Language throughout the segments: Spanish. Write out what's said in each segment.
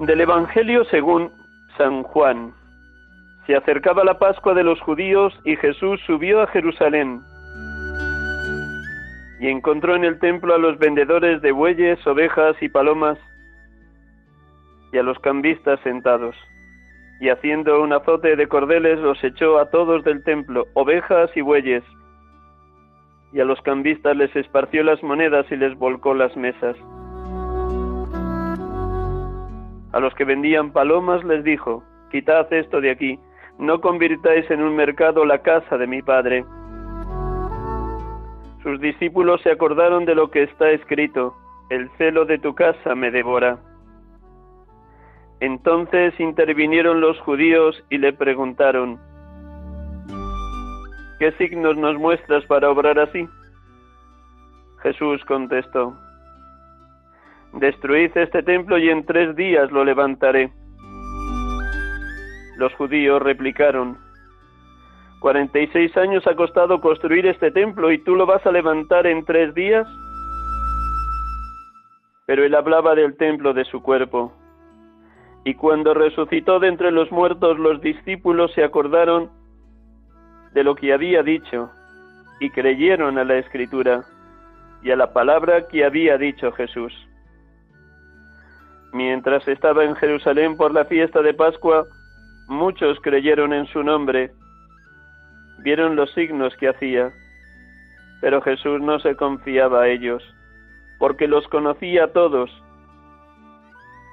Del Evangelio según San Juan. Se acercaba la Pascua de los judíos y Jesús subió a Jerusalén y encontró en el templo a los vendedores de bueyes, ovejas y palomas y a los cambistas sentados. Y haciendo un azote de cordeles los echó a todos del templo, ovejas y bueyes. Y a los cambistas les esparció las monedas y les volcó las mesas. A los que vendían palomas les dijo, quitad esto de aquí, no convirtáis en un mercado la casa de mi padre. Sus discípulos se acordaron de lo que está escrito, el celo de tu casa me devora. Entonces intervinieron los judíos y le preguntaron, ¿qué signos nos muestras para obrar así? Jesús contestó, Destruid este templo y en tres días lo levantaré. Los judíos replicaron, Cuarenta y seis años ha costado construir este templo y tú lo vas a levantar en tres días. Pero él hablaba del templo de su cuerpo. Y cuando resucitó de entre los muertos, los discípulos se acordaron de lo que había dicho y creyeron a la escritura y a la palabra que había dicho Jesús. Mientras estaba en Jerusalén por la fiesta de Pascua, muchos creyeron en su nombre, vieron los signos que hacía, pero Jesús no se confiaba a ellos, porque los conocía a todos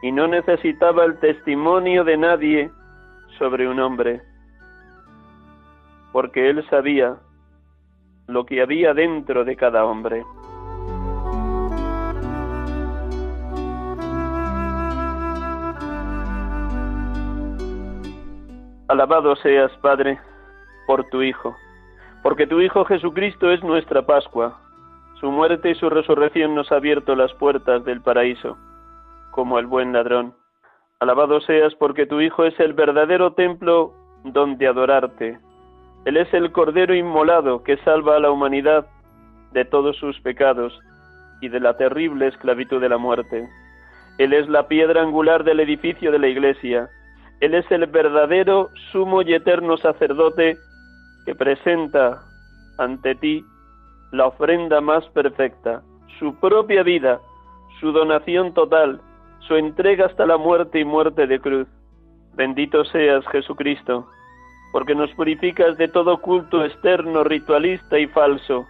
y no necesitaba el testimonio de nadie sobre un hombre, porque él sabía lo que había dentro de cada hombre. Alabado seas, Padre, por tu Hijo, porque tu Hijo Jesucristo es nuestra Pascua. Su muerte y su resurrección nos ha abierto las puertas del paraíso, como el buen ladrón. Alabado seas porque tu Hijo es el verdadero templo donde adorarte. Él es el Cordero inmolado que salva a la humanidad de todos sus pecados y de la terrible esclavitud de la muerte. Él es la piedra angular del edificio de la Iglesia. Él es el verdadero sumo y eterno sacerdote que presenta ante ti la ofrenda más perfecta, su propia vida, su donación total, su entrega hasta la muerte y muerte de cruz. Bendito seas, Jesucristo, porque nos purificas de todo culto externo, ritualista y falso,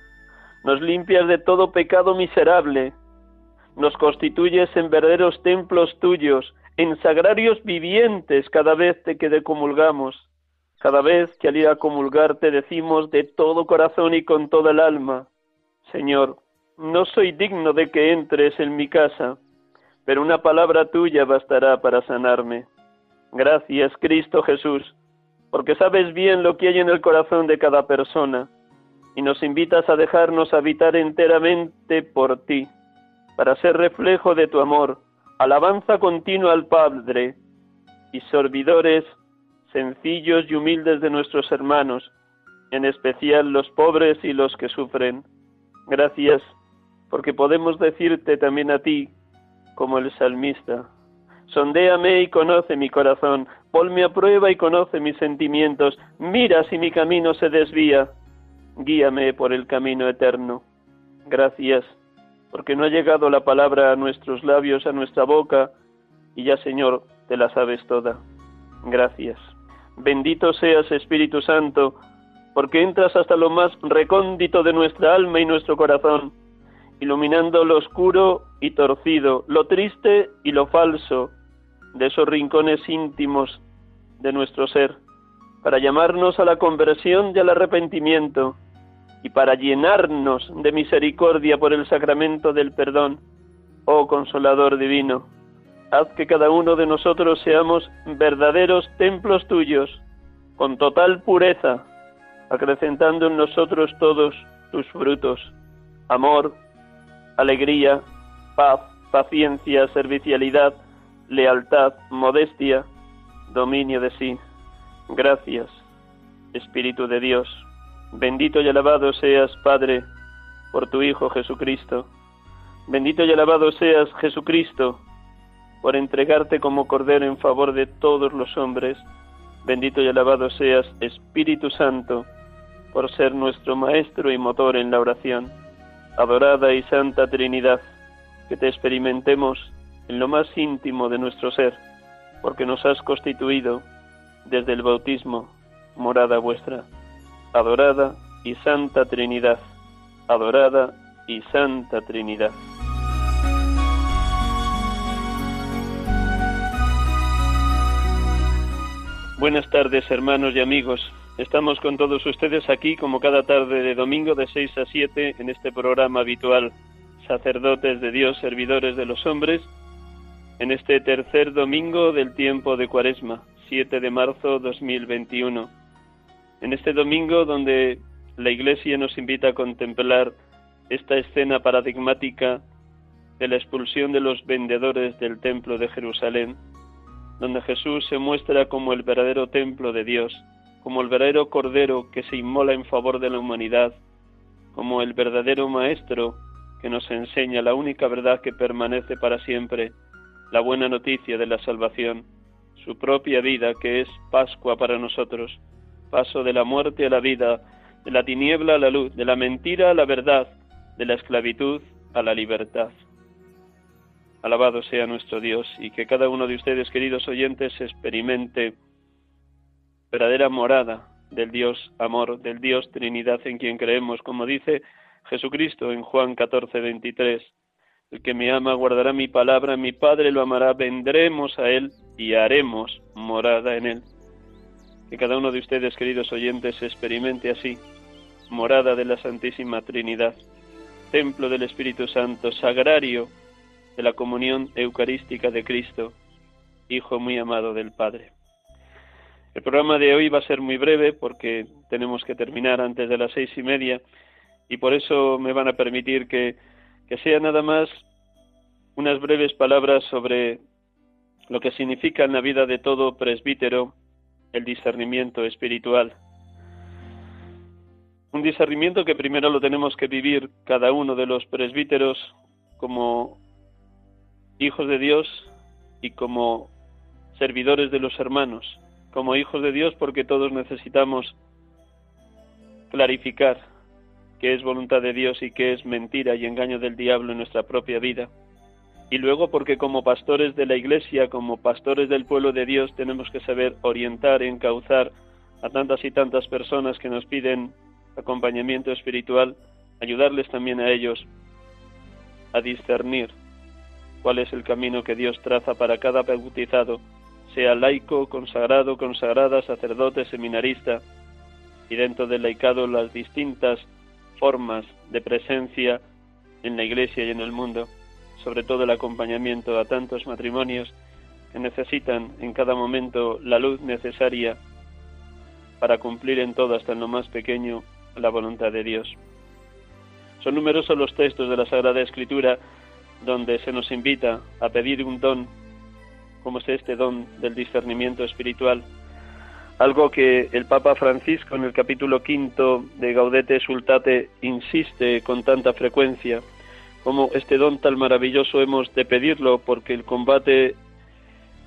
nos limpias de todo pecado miserable, nos constituyes en verdaderos templos tuyos, en sagrarios vivientes cada vez que te comulgamos, cada vez que al ir a comulgar te decimos de todo corazón y con toda el alma, Señor, no soy digno de que entres en mi casa, pero una palabra tuya bastará para sanarme. Gracias, Cristo Jesús, porque sabes bien lo que hay en el corazón de cada persona y nos invitas a dejarnos habitar enteramente por ti, para ser reflejo de tu amor, alabanza continua al Padre y servidores sencillos y humildes de nuestros hermanos, en especial los pobres y los que sufren. Gracias, porque podemos decirte también a ti, como el salmista, sondéame y conoce mi corazón, ponme a prueba y conoce mis sentimientos, mira si mi camino se desvía, guíame por el camino eterno. Gracias, porque no ha llegado la palabra a nuestros labios, a nuestra boca, y ya Señor, te la sabes toda. Gracias. Bendito seas Espíritu Santo, porque entras hasta lo más recóndito de nuestra alma y nuestro corazón, iluminando lo oscuro y torcido, lo triste y lo falso de esos rincones íntimos de nuestro ser, para llamarnos a la conversión y al arrepentimiento, y para llenarnos de misericordia por el sacramento del perdón. Oh Consolador Divino, haz que cada uno de nosotros seamos verdaderos templos tuyos, con total pureza, acrecentando en nosotros todos tus frutos, amor, alegría, paz, paciencia, servicialidad, lealtad, modestia, dominio de sí. Gracias, Espíritu de Dios. Bendito y alabado seas, Padre, por tu Hijo Jesucristo. Bendito y alabado seas, Jesucristo, por entregarte como Cordero en favor de todos los hombres. Bendito y alabado seas, Espíritu Santo, por ser nuestro Maestro y motor en la oración. Adorada y Santa Trinidad, que te experimentemos en lo más íntimo de nuestro ser, porque nos has constituido desde el bautismo morada vuestra. Adorada y Santa Trinidad, adorada y Santa Trinidad. Buenas tardes hermanos y amigos. Estamos con todos ustedes aquí como cada tarde de domingo de 6 a 7 en este programa habitual, sacerdotes de Dios, servidores de los hombres, en este tercer domingo del tiempo de Cuaresma, 7 de marzo 2021. En este domingo donde la Iglesia nos invita a contemplar esta escena paradigmática de la expulsión de los vendedores del templo de Jerusalén, donde Jesús se muestra como el verdadero templo de Dios, como el verdadero Cordero que se inmola en favor de la humanidad, como el verdadero Maestro que nos enseña la única verdad que permanece para siempre, la buena noticia de la salvación, su propia vida que es Pascua para nosotros, paso de la muerte a la vida, de la tiniebla a la luz, de la mentira a la verdad, de la esclavitud a la libertad. Alabado sea nuestro Dios y que cada uno de ustedes, queridos oyentes, experimente verdadera morada del Dios amor, del Dios Trinidad en quien creemos, como dice Jesucristo en Juan 14, 23. El que me ama guardará mi palabra, mi Padre lo amará, vendremos a Él y haremos morada en Él. Que cada uno de ustedes, queridos oyentes, experimente así, morada de la Santísima Trinidad, templo del Espíritu Santo, sagrario de la comunión eucarística de Cristo, Hijo muy amado del Padre. El programa de hoy va a ser muy breve porque tenemos que terminar antes de las seis y media y por eso me van a permitir que que sea nada más unas breves palabras sobre lo que significa en la vida de todo presbítero el discernimiento espiritual. Un discernimiento que primero lo tenemos que vivir cada uno de los presbíteros como hijos de Dios y como servidores de los hermanos, como hijos de Dios porque todos necesitamos clarificar qué es voluntad de Dios y qué es mentira y engaño del diablo en nuestra propia vida. Y luego porque como pastores de la Iglesia, como pastores del pueblo de Dios, tenemos que saber orientar, encauzar a tantas y tantas personas que nos piden acompañamiento espiritual, ayudarles también a ellos a discernir cuál es el camino que Dios traza para cada bautizado, sea laico, consagrado, consagrada, sacerdote, seminarista, y dentro del laicado las distintas formas de presencia en la Iglesia y en el mundo, sobre todo el acompañamiento a tantos matrimonios que necesitan en cada momento la luz necesaria para cumplir en todo, hasta en lo más pequeño, la voluntad de Dios. Son numerosos los textos de la Sagrada Escritura donde se nos invita a pedir un don, como es este don del discernimiento espiritual, algo que el Papa Francisco en el capítulo quinto de Gaudete Sultate insiste con tanta frecuencia, como este don tan maravilloso hemos de pedirlo, porque el combate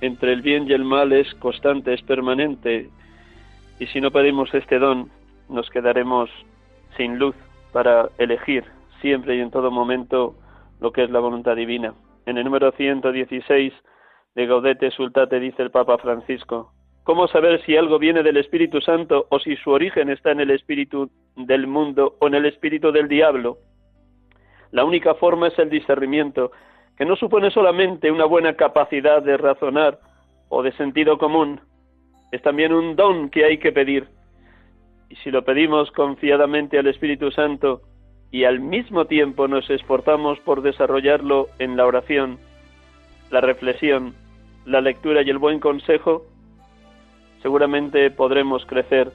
entre el bien y el mal es constante, es permanente, y si no pedimos este don, nos quedaremos sin luz para elegir siempre y en todo momento lo que es la voluntad divina. En el número 116 de Gaudete Sultate dice el Papa Francisco, ¿cómo saber si algo viene del Espíritu Santo o si su origen está en el espíritu del mundo o en el espíritu del diablo? La única forma es el discernimiento, que no supone solamente una buena capacidad de razonar o de sentido común, es también un don que hay que pedir. Y si lo pedimos confiadamente al Espíritu Santo y al mismo tiempo nos esforzamos por desarrollarlo en la oración, la reflexión, la lectura y el buen consejo, seguramente podremos crecer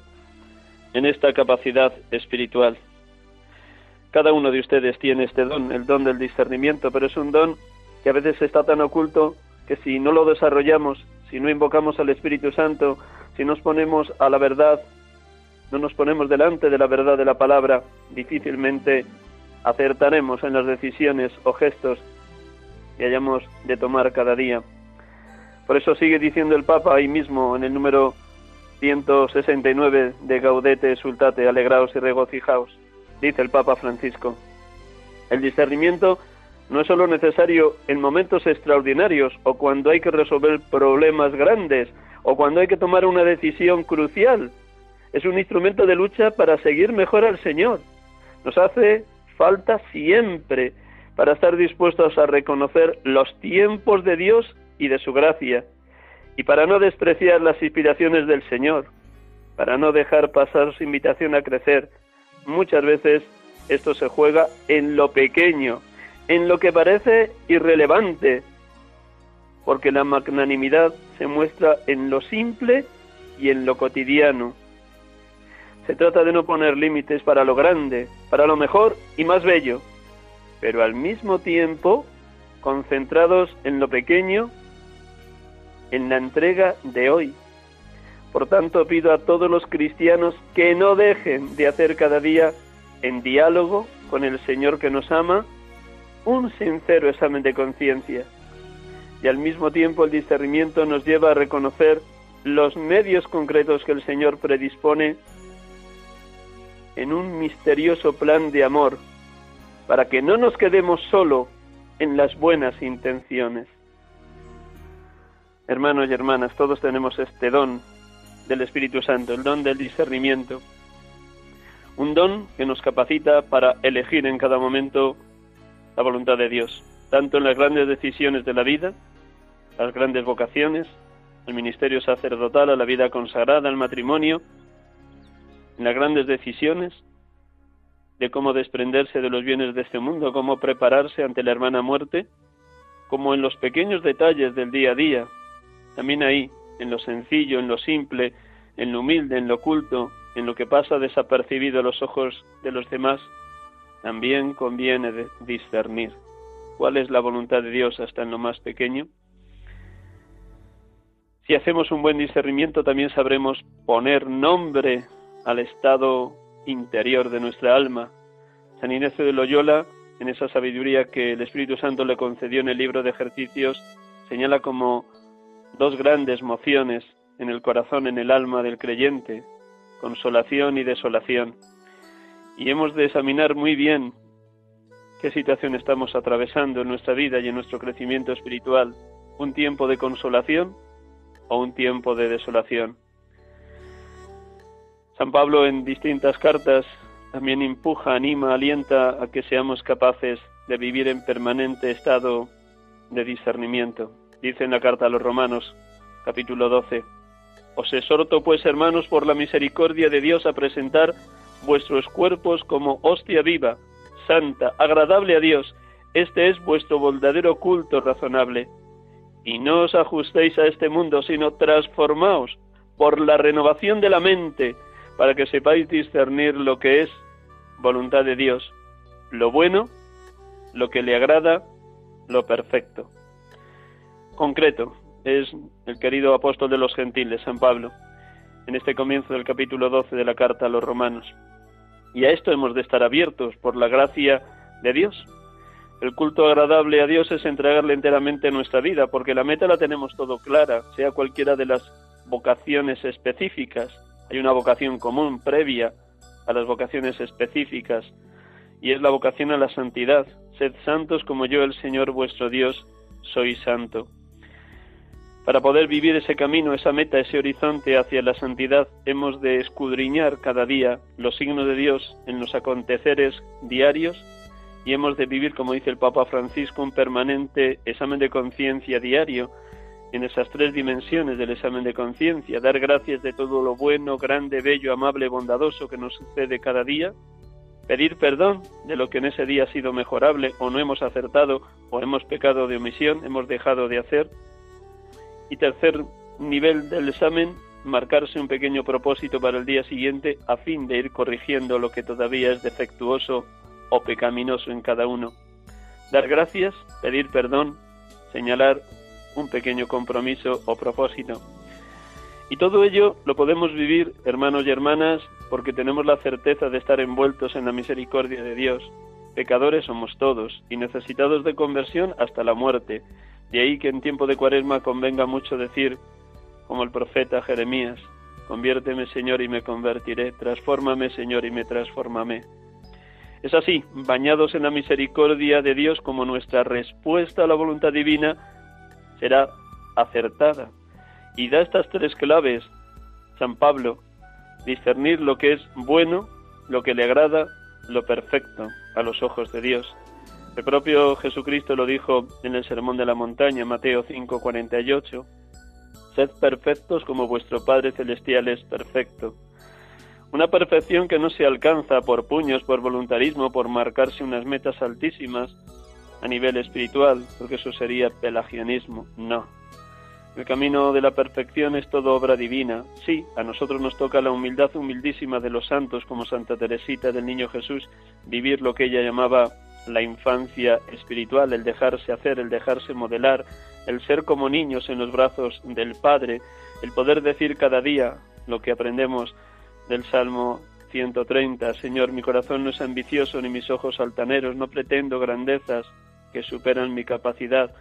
en esta capacidad espiritual. Cada uno de ustedes tiene este don, el don del discernimiento, pero es un don que a veces está tan oculto que si no lo desarrollamos, si no invocamos al Espíritu Santo, si nos ponemos a la verdad no nos ponemos delante de la verdad de la palabra, difícilmente acertaremos en las decisiones o gestos que hayamos de tomar cada día. Por eso sigue diciendo el Papa ahí mismo en el número 169 de Gaudete Sultate, alegraos y regocijaos. Dice el Papa Francisco, el discernimiento no es solo necesario en momentos extraordinarios o cuando hay que resolver problemas grandes o cuando hay que tomar una decisión crucial, es un instrumento de lucha para seguir mejor al Señor. Nos hace falta siempre para estar dispuestos a reconocer los tiempos de Dios y de su gracia, y para no despreciar las inspiraciones del Señor, para no dejar pasar su invitación a crecer. Muchas veces esto se juega en lo pequeño, en lo que parece irrelevante, porque la magnanimidad se muestra en lo simple y en lo cotidiano. Se trata de no poner límites para lo grande, para lo mejor y más bello, pero al mismo tiempo concentrados en lo pequeño, en la entrega de hoy. Por tanto, pido a todos los cristianos que no dejen de hacer cada día, en diálogo con el Señor que nos ama, un sincero examen de conciencia. Y al mismo tiempo el discernimiento nos lleva a reconocer los medios concretos que el Señor predispone en un misterioso plan de amor para que no nos quedemos solo en las buenas intenciones. Hermanos y hermanas, todos tenemos este don del Espíritu Santo, el don del discernimiento, un don que nos capacita para elegir en cada momento la voluntad de Dios, tanto en las grandes decisiones de la vida, las grandes vocaciones, el ministerio sacerdotal, a la vida consagrada, al matrimonio, en las grandes decisiones de cómo desprenderse de los bienes de este mundo, cómo prepararse ante la hermana muerte, como en los pequeños detalles del día a día, también ahí, en lo sencillo, en lo simple, en lo humilde, en lo oculto, en lo que pasa desapercibido a los ojos de los demás, también conviene discernir cuál es la voluntad de Dios hasta en lo más pequeño. Si hacemos un buen discernimiento, también sabremos poner nombre al estado interior de nuestra alma. San Ignacio de Loyola, en esa sabiduría que el Espíritu Santo le concedió en el libro de ejercicios, señala como dos grandes mociones en el corazón, en el alma del creyente, consolación y desolación. Y hemos de examinar muy bien qué situación estamos atravesando en nuestra vida y en nuestro crecimiento espiritual, un tiempo de consolación o un tiempo de desolación. San Pablo en distintas cartas también empuja, anima, alienta a que seamos capaces de vivir en permanente estado de discernimiento. Dice en la carta a los Romanos, capítulo 12, Os exhorto pues, hermanos, por la misericordia de Dios, a presentar vuestros cuerpos como hostia viva, santa, agradable a Dios. Este es vuestro verdadero culto razonable. Y no os ajustéis a este mundo, sino transformaos por la renovación de la mente, para que sepáis discernir lo que es voluntad de Dios, lo bueno, lo que le agrada, lo perfecto. Concreto es el querido apóstol de los gentiles, San Pablo, en este comienzo del capítulo 12 de la carta a los romanos. Y a esto hemos de estar abiertos por la gracia de Dios. El culto agradable a Dios es entregarle enteramente nuestra vida, porque la meta la tenemos todo clara, sea cualquiera de las vocaciones específicas. Hay una vocación común, previa a las vocaciones específicas, y es la vocación a la santidad. Sed santos como yo, el Señor vuestro Dios, soy santo. Para poder vivir ese camino, esa meta, ese horizonte hacia la santidad, hemos de escudriñar cada día los signos de Dios en los aconteceres diarios y hemos de vivir, como dice el Papa Francisco, un permanente examen de conciencia diario en esas tres dimensiones del examen de conciencia, dar gracias de todo lo bueno, grande, bello, amable, bondadoso que nos sucede cada día, pedir perdón de lo que en ese día ha sido mejorable o no hemos acertado o hemos pecado de omisión, hemos dejado de hacer, y tercer nivel del examen, marcarse un pequeño propósito para el día siguiente a fin de ir corrigiendo lo que todavía es defectuoso o pecaminoso en cada uno. Dar gracias, pedir perdón, señalar un pequeño compromiso o propósito. Y todo ello lo podemos vivir, hermanos y hermanas, porque tenemos la certeza de estar envueltos en la misericordia de Dios. Pecadores somos todos y necesitados de conversión hasta la muerte, de ahí que en tiempo de cuaresma convenga mucho decir, como el profeta Jeremías, conviérteme Señor y me convertiré, transfórmame Señor y me transformame. Es así, bañados en la misericordia de Dios como nuestra respuesta a la voluntad divina será acertada. Y da estas tres claves San Pablo, discernir lo que es bueno, lo que le agrada, lo perfecto a los ojos de Dios. El propio Jesucristo lo dijo en el Sermón de la Montaña, Mateo 5:48, Sed perfectos como vuestro Padre Celestial es perfecto. Una perfección que no se alcanza por puños, por voluntarismo, por marcarse unas metas altísimas a nivel espiritual, porque eso sería pelagianismo. No. El camino de la perfección es todo obra divina. Sí, a nosotros nos toca la humildad humildísima de los santos, como Santa Teresita del Niño Jesús, vivir lo que ella llamaba la infancia espiritual, el dejarse hacer, el dejarse modelar, el ser como niños en los brazos del Padre, el poder decir cada día lo que aprendemos del Salmo 130, Señor, mi corazón no es ambicioso ni mis ojos altaneros, no pretendo grandezas que superan mi capacidad,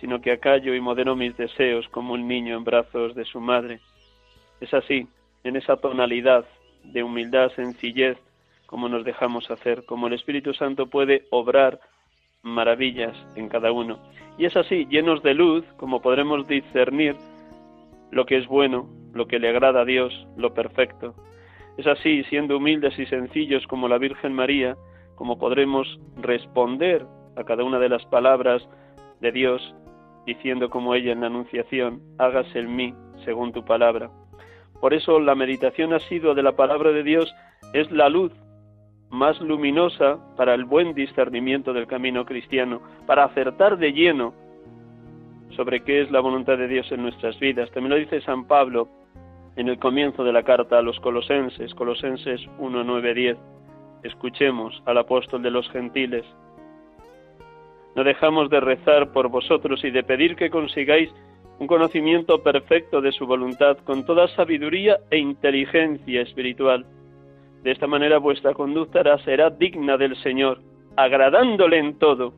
sino que acallo y modero mis deseos como un niño en brazos de su madre. Es así, en esa tonalidad de humildad, sencillez, como nos dejamos hacer, como el Espíritu Santo puede obrar maravillas en cada uno. Y es así, llenos de luz, como podremos discernir lo que es bueno, lo que le agrada a Dios, lo perfecto. Es así, siendo humildes y sencillos como la Virgen María, como podremos responder a cada una de las palabras de Dios, diciendo como ella en la Anunciación, hágase en mí según tu palabra. Por eso la meditación ha sido de la palabra de Dios es la luz más luminosa para el buen discernimiento del camino cristiano, para acertar de lleno sobre qué es la voluntad de Dios en nuestras vidas. También lo dice San Pablo en el comienzo de la carta a los colosenses, Colosenses 1, 9, 10. Escuchemos al apóstol de los gentiles. No dejamos de rezar por vosotros y de pedir que consigáis un conocimiento perfecto de su voluntad con toda sabiduría e inteligencia espiritual de esta manera vuestra conducta será digna del Señor, agradándole en todo.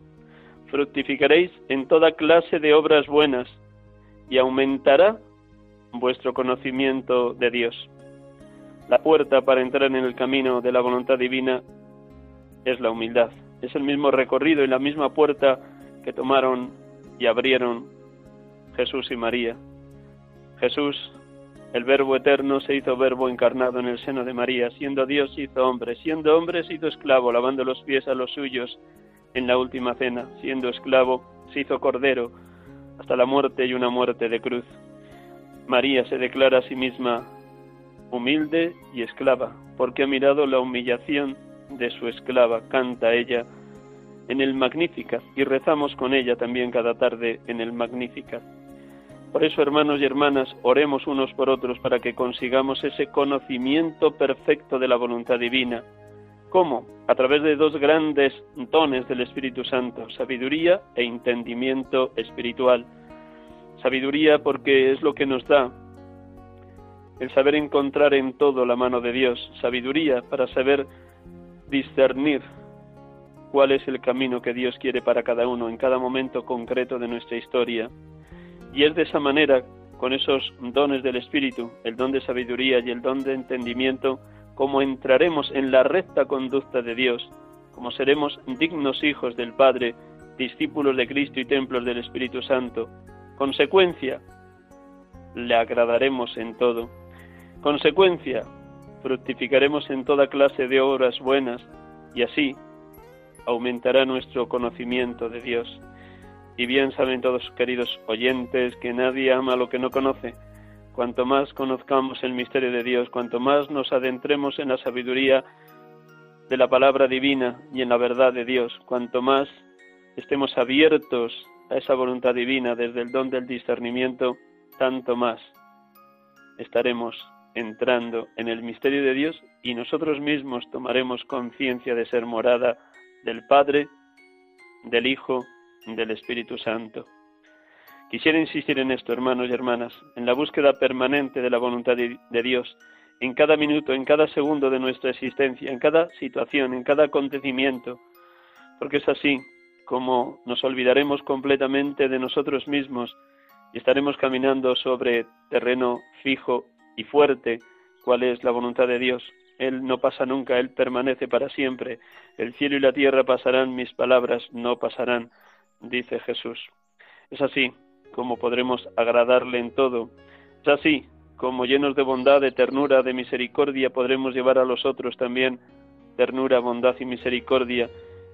Fructificaréis en toda clase de obras buenas y aumentará vuestro conocimiento de Dios. La puerta para entrar en el camino de la voluntad divina es la humildad. Es el mismo recorrido y la misma puerta que tomaron y abrieron Jesús y María. Jesús el Verbo eterno se hizo Verbo encarnado en el seno de María, siendo Dios hizo hombre, siendo hombre se hizo esclavo, lavando los pies a los suyos en la última cena, siendo esclavo se hizo cordero hasta la muerte y una muerte de cruz. María se declara a sí misma humilde y esclava, porque ha mirado la humillación de su esclava, canta ella en el Magnífica y rezamos con ella también cada tarde en el Magnífica. Por eso, hermanos y hermanas, oremos unos por otros para que consigamos ese conocimiento perfecto de la voluntad divina. ¿Cómo? A través de dos grandes dones del Espíritu Santo, sabiduría e entendimiento espiritual. Sabiduría porque es lo que nos da el saber encontrar en todo la mano de Dios. Sabiduría para saber discernir cuál es el camino que Dios quiere para cada uno en cada momento concreto de nuestra historia. Y es de esa manera, con esos dones del Espíritu, el don de sabiduría y el don de entendimiento, como entraremos en la recta conducta de Dios, como seremos dignos hijos del Padre, discípulos de Cristo y templos del Espíritu Santo. Consecuencia, le agradaremos en todo. Consecuencia, fructificaremos en toda clase de obras buenas y así aumentará nuestro conocimiento de Dios. Y bien saben todos, queridos oyentes, que nadie ama lo que no conoce. Cuanto más conozcamos el misterio de Dios, cuanto más nos adentremos en la sabiduría de la palabra divina y en la verdad de Dios, cuanto más estemos abiertos a esa voluntad divina desde el don del discernimiento, tanto más estaremos entrando en el misterio de Dios y nosotros mismos tomaremos conciencia de ser morada del Padre, del Hijo, del Espíritu Santo. Quisiera insistir en esto, hermanos y hermanas, en la búsqueda permanente de la voluntad de, Dios, en cada minuto, en cada segundo de nuestra existencia, en cada situación, en cada acontecimiento, porque es así como nos olvidaremos completamente de nosotros mismos y estaremos caminando sobre terreno fijo y fuerte, cuál es la voluntad de Dios. Él no pasa nunca, Él permanece para siempre. El cielo y la tierra pasarán, mis palabras no pasarán, dice Jesús. Es así como podremos agradarle en todo. Es así como llenos de bondad, de ternura, de misericordia, podremos llevar a los otros también ternura, bondad y misericordia,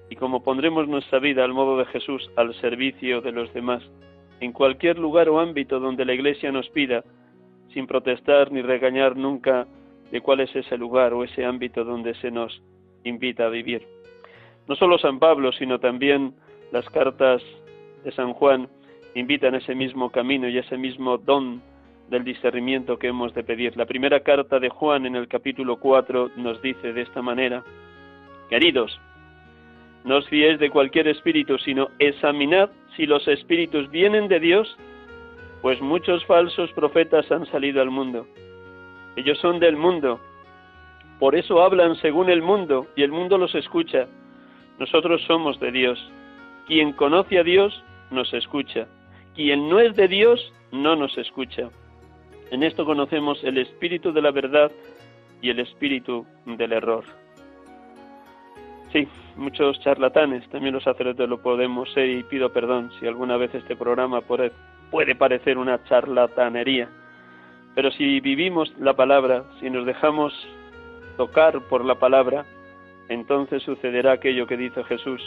y como pondremos nuestra vida al modo de Jesús al servicio de los demás, en cualquier lugar o ámbito donde la Iglesia nos pida, sin protestar ni regañar nunca de cuál es ese lugar o ese ámbito donde se nos invita a vivir. No solo San Pablo, sino también las cartas de San Juan invitan ese mismo camino y ese mismo don del discernimiento que hemos de pedir. La primera carta de Juan en el capítulo 4 nos dice de esta manera, Queridos, no os fiéis de cualquier espíritu, sino examinad si los espíritus vienen de Dios, pues muchos falsos profetas han salido al mundo. Ellos son del mundo, por eso hablan según el mundo y el mundo los escucha. Nosotros somos de Dios. Quien conoce a Dios nos escucha. Quien no es de Dios no nos escucha. En esto conocemos el espíritu de la verdad y el espíritu del error. Sí, muchos charlatanes, también los sacerdotes lo podemos ser y pido perdón si alguna vez este programa puede parecer una charlatanería. Pero si vivimos la palabra, si nos dejamos tocar por la palabra, entonces sucederá aquello que dice Jesús.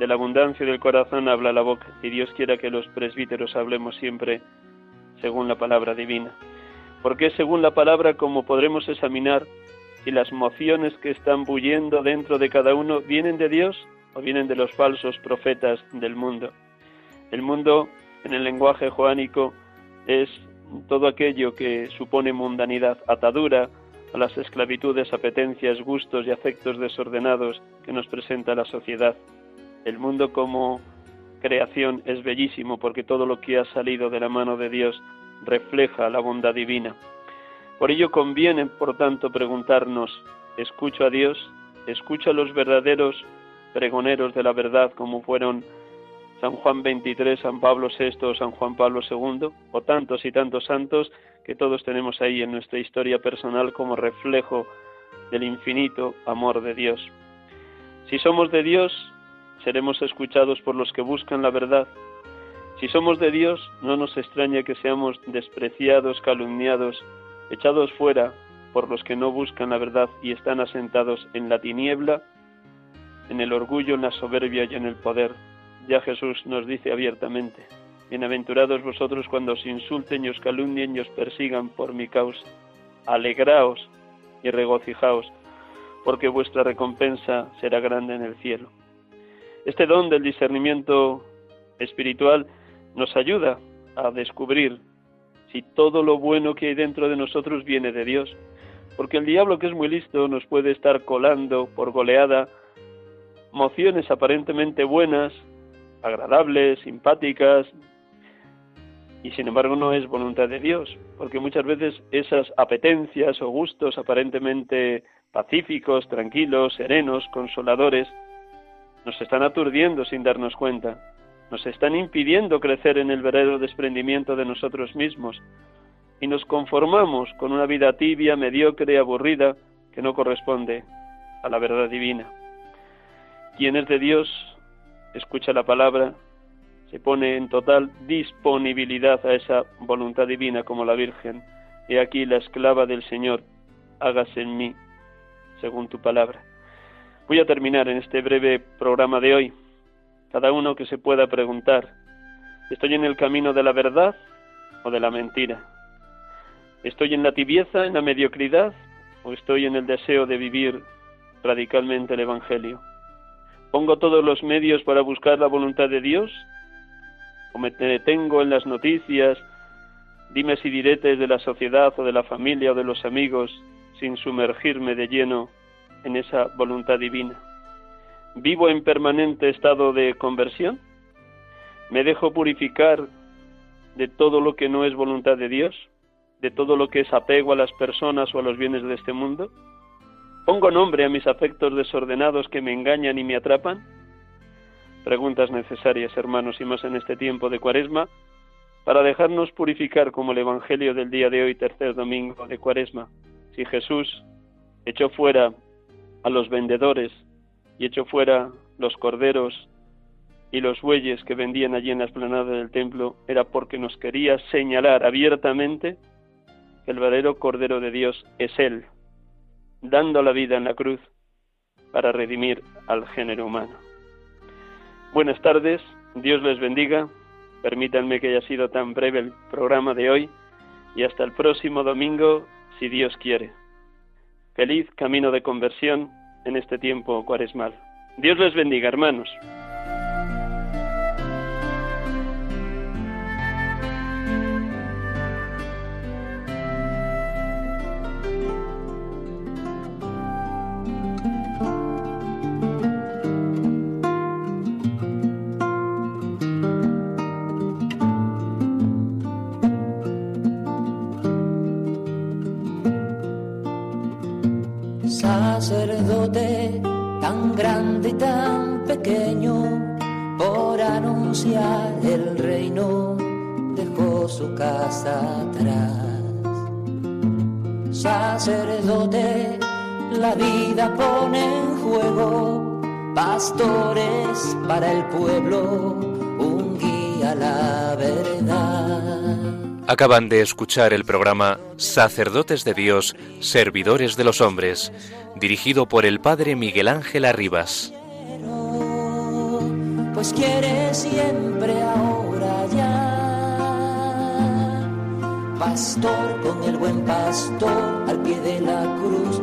De la abundancia del corazón habla la boca, y Dios quiera que los presbíteros hablemos siempre según la palabra divina. Porque según la palabra como podremos examinar si las mociones que están bullendo dentro de cada uno vienen de Dios o vienen de los falsos profetas del mundo. El mundo, en el lenguaje joánico, es todo aquello que supone mundanidad, atadura a las esclavitudes, apetencias, gustos y afectos desordenados que nos presenta la sociedad. El mundo como creación es bellísimo porque todo lo que ha salido de la mano de Dios refleja la bondad divina. Por ello conviene, por tanto, preguntarnos, ¿escucho a Dios? ¿Escucho a los verdaderos pregoneros de la verdad como fueron San Juan 23, San Pablo VI, San Juan Pablo II, o tantos y tantos santos que todos tenemos ahí en nuestra historia personal como reflejo del infinito amor de Dios. Si somos de Dios, seremos escuchados por los que buscan la verdad. Si somos de Dios, no nos extraña que seamos despreciados, calumniados echados fuera por los que no buscan la verdad y están asentados en la tiniebla, en el orgullo, en la soberbia y en el poder. Ya Jesús nos dice abiertamente, Bienaventurados vosotros cuando os insulten y os calumnien y os persigan por mi causa. Alegraos y regocijaos, porque vuestra recompensa será grande en el cielo. Este don del discernimiento espiritual nos ayuda a descubrir si todo lo bueno que hay dentro de nosotros viene de Dios. Porque el diablo, que es muy listo, nos puede estar colando por goleada mociones aparentemente buenas, agradables, simpáticas, y sin embargo no es voluntad de Dios, porque muchas veces esas apetencias o gustos aparentemente pacíficos, tranquilos, serenos, consoladores, nos están aturdiendo sin darnos cuenta, nos están impidiendo crecer en el verdadero desprendimiento de nosotros mismos y nos conformamos con una vida tibia, mediocre y aburrida que no corresponde a la verdad divina. Quien es de Dios escucha la palabra, se pone en total disponibilidad a esa voluntad divina como la Virgen. He aquí la esclava del Señor, hágase en mí según tu palabra. Voy a terminar en este breve programa de hoy. Cada uno que se pueda preguntar, ¿estoy en el camino de la verdad o de la mentira? ¿Estoy en la tibieza, en la mediocridad o estoy en el deseo de vivir radicalmente el Evangelio? ¿Pongo todos los medios para buscar la voluntad de Dios? ¿O me detengo en las noticias, dimes y diretes de la sociedad o de la familia o de los amigos sin sumergirme de lleno en esa voluntad divina? ¿Vivo en permanente estado de conversión? ¿Me dejo purificar de todo lo que no es voluntad de Dios? ¿De todo lo que es apego a las personas o a los bienes de este mundo? ¿Pongo nombre a mis afectos desordenados que me engañan y me atrapan? Preguntas necesarias, hermanos, y más en este tiempo de Cuaresma, para dejarnos purificar como el Evangelio del día de hoy, tercer domingo de Cuaresma. Si Jesús echó fuera a los vendedores y echó fuera los corderos y los bueyes que vendían allí en la esplanada del templo, era porque nos quería señalar abiertamente que el verdadero Cordero de Dios es Él, dando la vida en la cruz para redimir al género humano. Buenas tardes, Dios les bendiga, permítanme que haya sido tan breve el programa de hoy y hasta el próximo domingo, si Dios quiere. Feliz camino de conversión en este tiempo cuaresmal. Dios les bendiga, hermanos. La vida pone en juego pastores para el pueblo, un guía a la verdad. Acaban de escuchar el programa Sacerdotes de Dios, Servidores de los Hombres, dirigido por el Padre Miguel Ángel Arribas. Pues quiere siempre ahora ya. Pastor con el buen pastor al pie de la cruz,